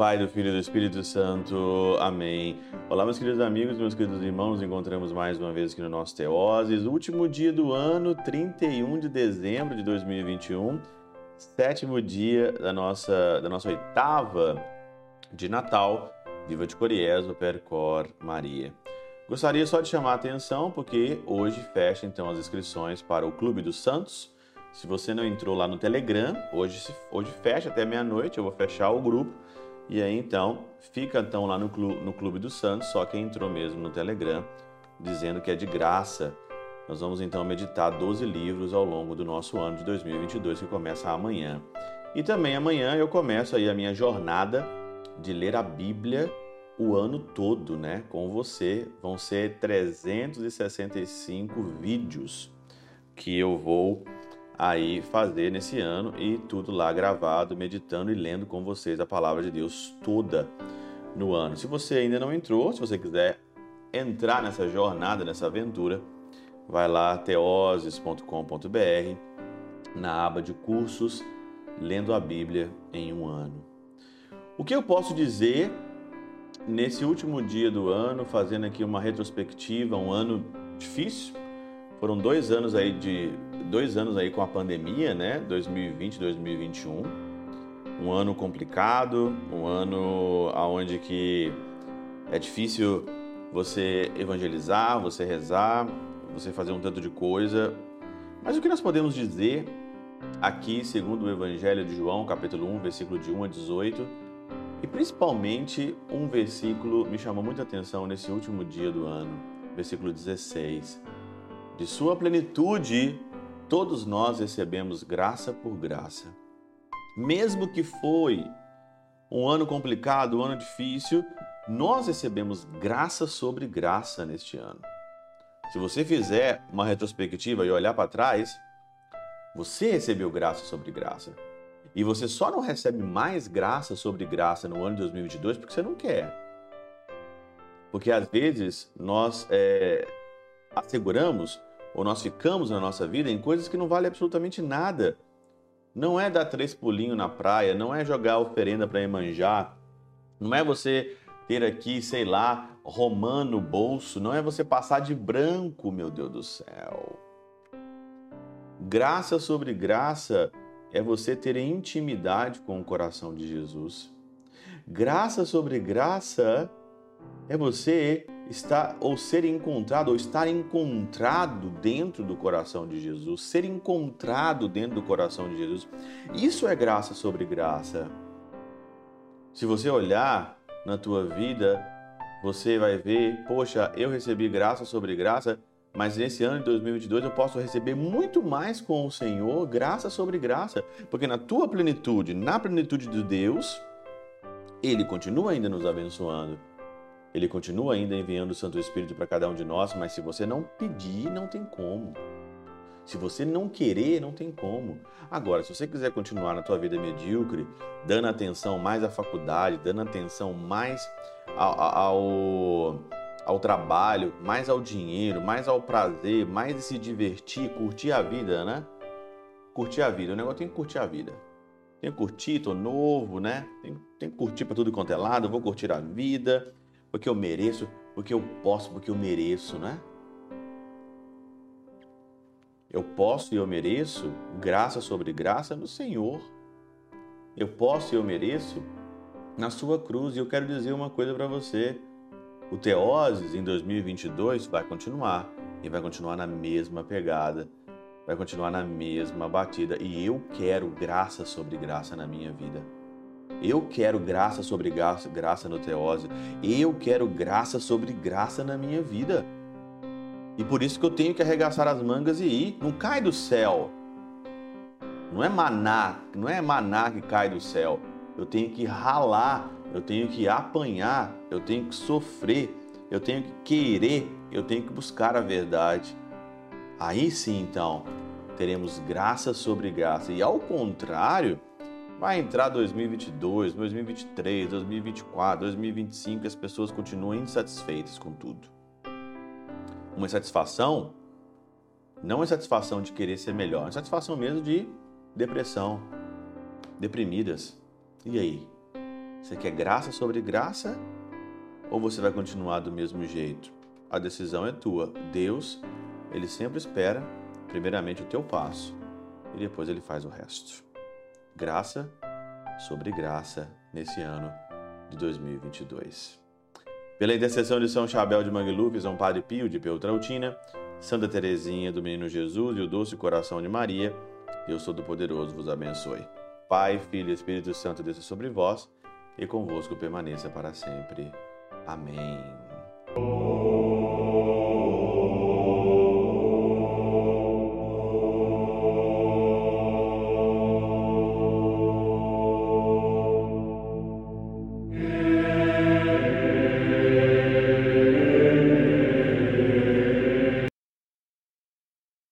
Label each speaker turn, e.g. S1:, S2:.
S1: Pai, do Filho e do Espírito Santo. Amém. Olá, meus queridos amigos, meus queridos irmãos. Nos encontramos mais uma vez aqui no nosso Teoses. Último dia do ano, 31 de dezembro de 2021. Sétimo dia da nossa, da nossa oitava de Natal. Viva de Coriezo, Percor, Maria. Gostaria só de chamar a atenção porque hoje fecha então as inscrições para o Clube dos Santos. Se você não entrou lá no Telegram, hoje, hoje fecha até meia-noite, eu vou fechar o grupo. E aí então, fica então lá no Clube, no Clube dos Santos, só quem entrou mesmo no Telegram, dizendo que é de graça. Nós vamos então meditar 12 livros ao longo do nosso ano de 2022, que começa amanhã. E também amanhã eu começo aí a minha jornada de ler a Bíblia o ano todo, né? Com você. Vão ser 365 vídeos que eu vou aí fazer nesse ano e tudo lá gravado, meditando e lendo com vocês a palavra de Deus toda no ano. Se você ainda não entrou, se você quiser entrar nessa jornada, nessa aventura, vai lá teoses.com.br na aba de cursos lendo a Bíblia em um ano. O que eu posso dizer nesse último dia do ano, fazendo aqui uma retrospectiva, um ano difícil, foram dois anos aí de dois anos aí com a pandemia, né? 2020, 2021. Um ano complicado, um ano aonde que é difícil você evangelizar, você rezar, você fazer um tanto de coisa. Mas o que nós podemos dizer aqui, segundo o Evangelho de João, capítulo 1, versículo de 1 a 18, e principalmente um versículo me chamou muita atenção nesse último dia do ano, versículo 16 de sua plenitude, todos nós recebemos graça por graça. Mesmo que foi um ano complicado, um ano difícil, nós recebemos graça sobre graça neste ano. Se você fizer uma retrospectiva e olhar para trás, você recebeu graça sobre graça. E você só não recebe mais graça sobre graça no ano de 2022 porque você não quer. Porque às vezes nós é, asseguramos ou nós ficamos na nossa vida em coisas que não valem absolutamente nada. Não é dar três pulinhos na praia, não é jogar oferenda para Emanjá, não é você ter aqui, sei lá, romã no bolso, não é você passar de branco, meu Deus do céu. Graça sobre graça é você ter intimidade com o coração de Jesus. Graça sobre graça é você estar ou ser encontrado ou estar encontrado dentro do coração de Jesus, ser encontrado dentro do coração de Jesus. Isso é graça sobre graça. Se você olhar na tua vida, você vai ver, poxa, eu recebi graça sobre graça, mas nesse ano de 2022 eu posso receber muito mais com o Senhor, graça sobre graça, porque na tua plenitude, na plenitude de Deus, ele continua ainda nos abençoando. Ele continua ainda enviando o Santo Espírito para cada um de nós, mas se você não pedir, não tem como. Se você não querer, não tem como. Agora, se você quiser continuar na tua vida medíocre, dando atenção mais à faculdade, dando atenção mais ao, ao, ao trabalho, mais ao dinheiro, mais ao prazer, mais se divertir, curtir a vida, né? Curtir a vida. O negócio tem que curtir a vida. Tem que curtir, tô novo, né? Tem, tem que curtir para tudo quanto é lado, vou curtir a vida porque eu mereço, porque eu posso, porque eu mereço, né? Eu posso e eu mereço graça sobre graça no Senhor. Eu posso e eu mereço na sua cruz. E eu quero dizer uma coisa para você. O Teoses em 2022 vai continuar e vai continuar na mesma pegada, vai continuar na mesma batida. E eu quero graça sobre graça na minha vida. Eu quero graça sobre graça, graça no Teósio. Eu quero graça sobre graça na minha vida. E por isso que eu tenho que arregaçar as mangas e ir. Não cai do céu. Não é maná, não é maná que cai do céu. Eu tenho que ralar, eu tenho que apanhar, eu tenho que sofrer, eu tenho que querer, eu tenho que buscar a verdade. Aí sim, então, teremos graça sobre graça. E ao contrário, Vai entrar 2022, 2023, 2024, 2025 e as pessoas continuam insatisfeitas com tudo. Uma insatisfação não é satisfação de querer ser melhor, é satisfação mesmo de depressão, deprimidas. E aí? Você quer graça sobre graça ou você vai continuar do mesmo jeito? A decisão é tua. Deus, ele sempre espera primeiramente o teu passo e depois ele faz o resto. Graça sobre graça nesse ano de 2022. Pela intercessão de São Chabel de Mangluf, São Padre Pio de Peltrautina, Santa Teresinha do Menino Jesus e o Doce Coração de Maria, Deus Todo-Poderoso vos abençoe. Pai, Filho e Espírito Santo desça sobre vós e convosco permaneça para sempre. Amém.